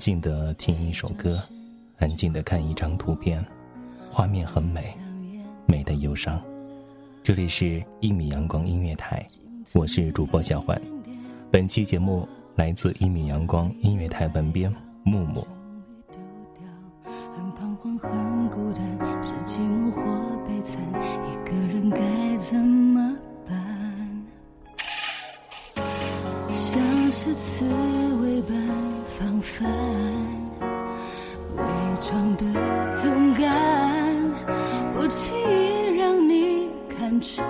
静的听一首歌，安静的看一张图片，画面很美，美的忧伤。这里是一米阳光音乐台，我是主播小环。本期节目来自一米阳光音乐台文编木木。很彷徨，的勇敢，不轻易让你看穿。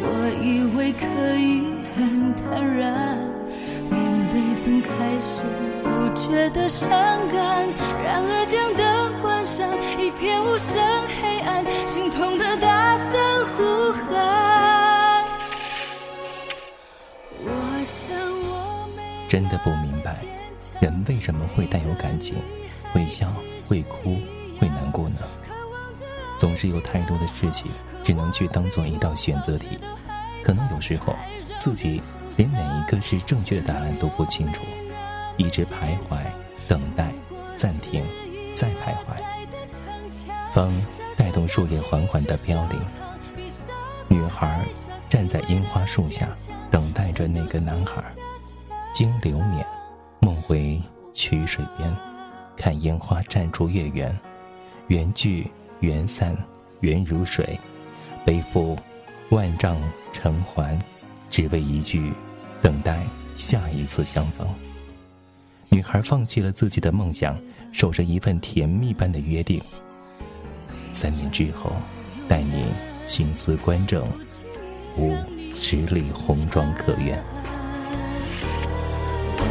我以为可以很坦然。面对分开时不觉得伤感，然而将灯关上，一片无声黑暗，心痛的大声呼喊。我想我没真的不明，什么会带有感情，会笑，会哭，会难过呢？总是有太多的事情，只能去当做一道选择题。可能有时候自己连哪一个是正确的答案都不清楚，一直徘徊、等待、暂停、再徘徊。风带动树叶缓缓的飘零，女孩站在樱花树下，等待着那个男孩。经流年，梦回曲水边，看烟花绽出月圆，缘聚缘散，缘如水，背负万丈尘寰，只为一句等待下一次相逢。女孩放弃了自己的梦想，守着一份甜蜜般的约定。三年之后，待你青丝官正，无十里红妆可愿。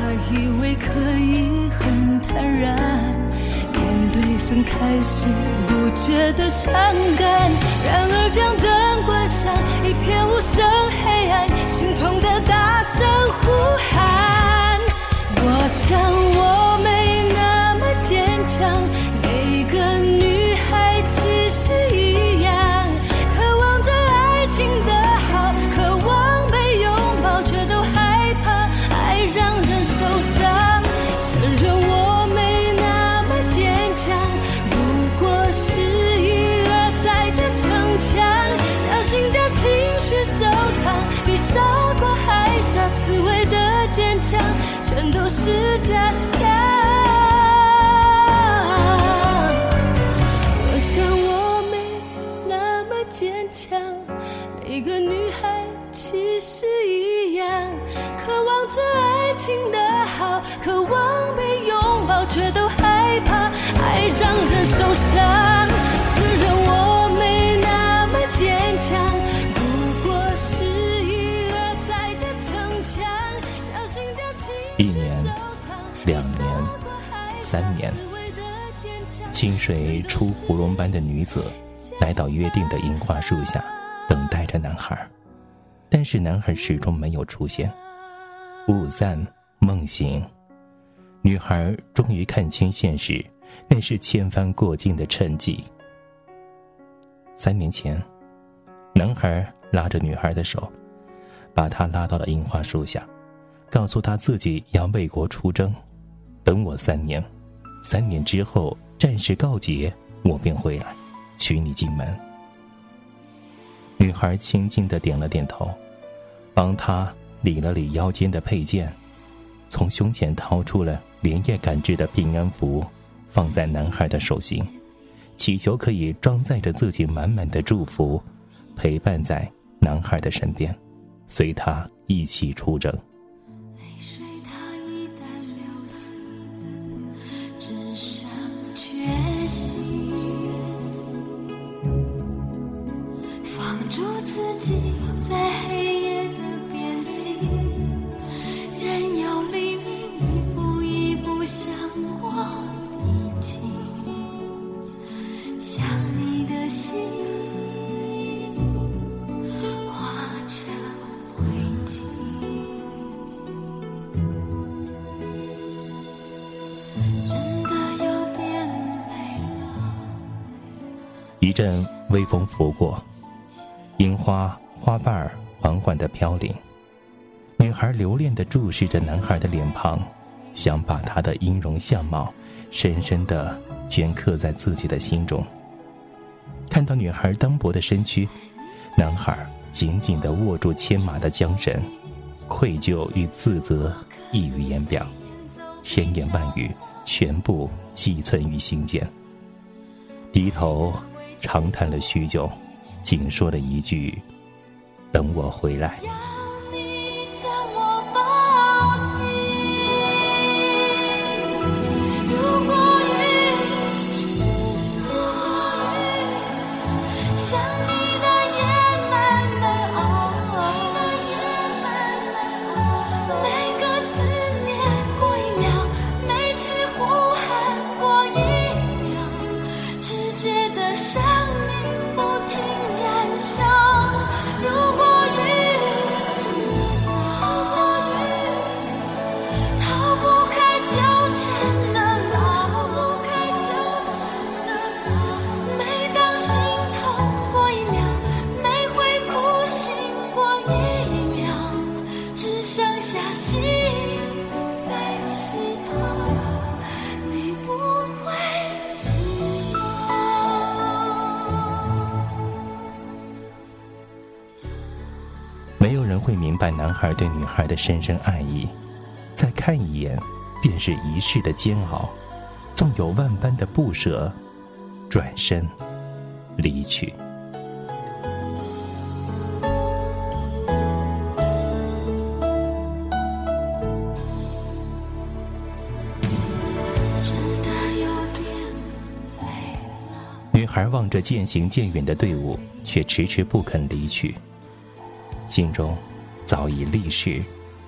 我以为可以很坦然，面对分开时不觉得伤感，然而将灯关上，一片无声黑暗，心痛的大声呼喊。我想我没那么坚强，坚强全都是假象。我想我没那么坚强，每个女孩其实一样，渴望着爱情的好，渴望被清水出芙蓉般的女子，来到约定的樱花树下，等待着男孩。但是男孩始终没有出现。雾散梦醒，女孩终于看清现实，那是千帆过尽的沉寂。三年前，男孩拉着女孩的手，把她拉到了樱花树下，告诉她自己要为国出征，等我三年，三年之后战事告捷，我便回来，娶你进门。女孩轻轻的点了点头，帮他理了理腰间的佩剑，从胸前掏出了连夜赶制的平安符，放在男孩的手心，祈求可以装载着自己满满的祝福，陪伴在男孩的身边。随他一起出征。阵微风拂过，樱花花瓣缓缓的飘零。女孩留恋的注视着男孩的脸庞，想把他的音容相貌深深的镌刻在自己的心中。看到女孩单薄的身躯，男孩紧紧的握住牵马的缰绳，愧疚与自责溢于言表，千言万语全部寄存于心间。低头。长叹了许久，仅说了一句：“等我回来。”对女孩的深深爱意，再看一眼，便是一世的煎熬。纵有万般的不舍，转身离去。女孩望着渐行渐远的队伍，却迟迟不肯离去，心中。早已立誓，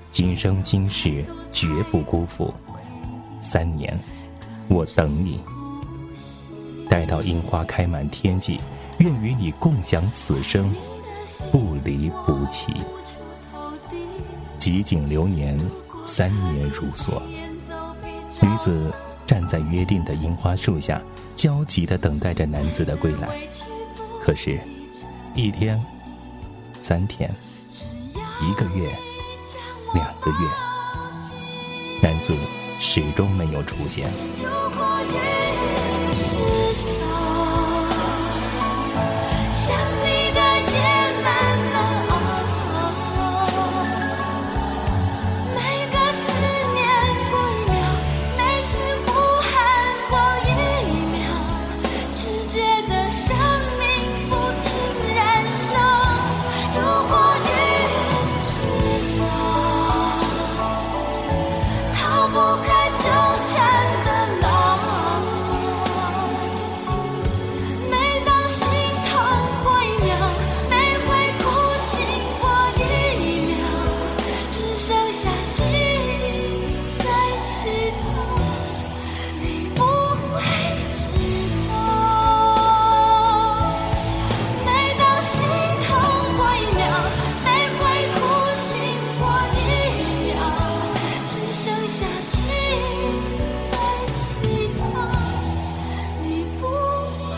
今生今世绝不辜负。三年，我等你。待到樱花开满天际，愿与你共享此生，不离不弃。极景流年，三年如梭。女子站在约定的樱花树下，焦急的等待着男子的归来。可是，一天，三天。一个月，两个月，男子始终没有出现。春在祈祷你不会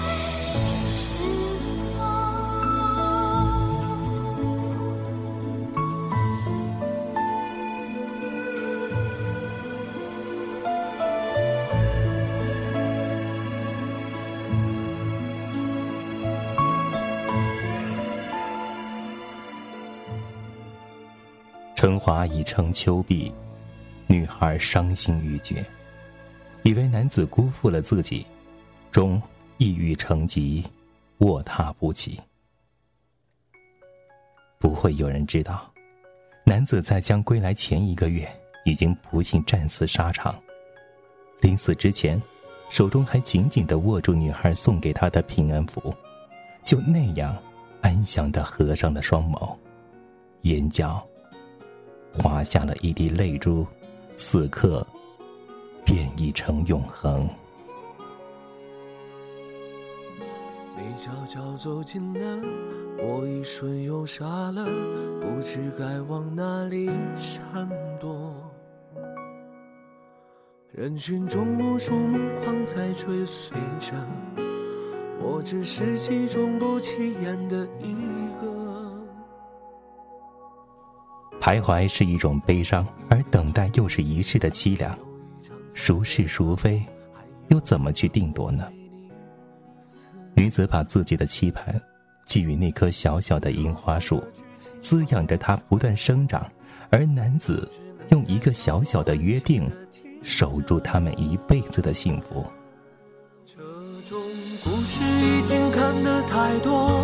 华已成秋碧女孩伤心欲绝，以为男子辜负了自己，终抑郁成疾，卧榻不起。不会有人知道，男子在将归来前一个月已经不幸战死沙场。临死之前，手中还紧紧的握住女孩送给他的平安符，就那样安详的合上了双眸，眼角滑下了一滴泪珠，此刻便已成永恒。你悄悄走近了，我一瞬又傻了，不知该往哪里闪躲。人群中无数目光在追随着，我只是其中不起眼的一徘徊是一种悲伤，而等待又是一世的凄凉。孰是孰非，又怎么去定夺呢？女子把自己的期盼寄予那棵小小的樱花树，滋养着它不断生长；而男子用一个小小的约定，守住他们一辈子的幸福。这种故事已经看得太多，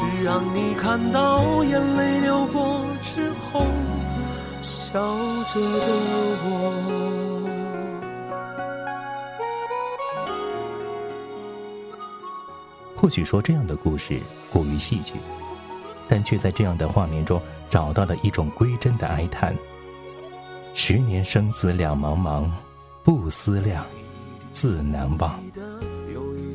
只让你看到眼泪流过之后，笑着的我。或许说这样的故事过于戏剧，但却在这样的画面中找到了一种归真的哀叹。十年生死两茫茫，不思量，自难忘。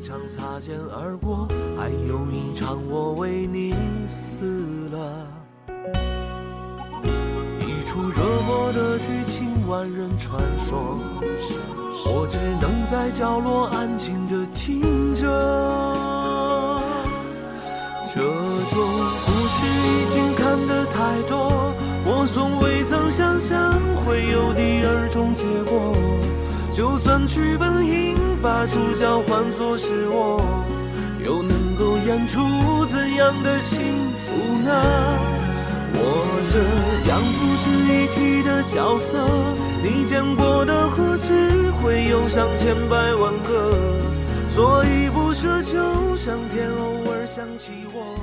场擦肩而过，还有一场我为你死了。一出热播的剧情，万人传说，我只能在角落安静的听着。这种故事已经看得太多，我从未曾想象会有第二种结果。就算剧本应把主角换作是我，又能够演出怎样的幸福呢？我这样不值一提的角色，你见过的何止会有上千百万个？所以不奢求上天偶尔想起我。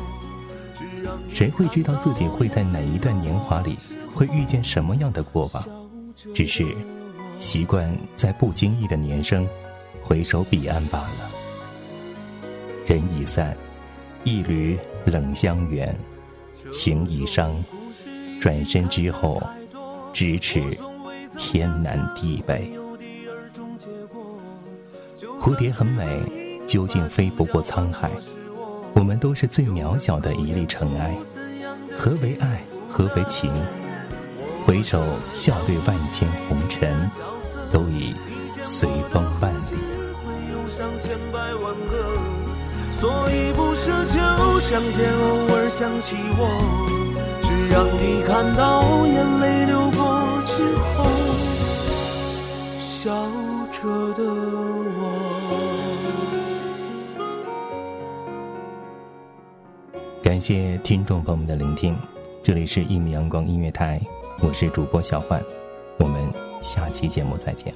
谁会知道自己会在哪一段年华里会遇见什么样的过往？只是习惯在不经意的年生，回首彼岸罢了。人已散，一缕冷香远，情已伤，转身之后，咫尺天南地北。蝴蝶很美，究竟飞不过沧海。我们都是最渺小的一粒尘埃。何为爱？何为情？回首笑对万千红尘，都已随风万里。所以不奢求上天偶尔想起我，只让你看到眼泪流过之后，笑着的我。感谢听众朋友们的聆听，这里是一米阳光音乐台，我是主播小焕，我们下期节目再见。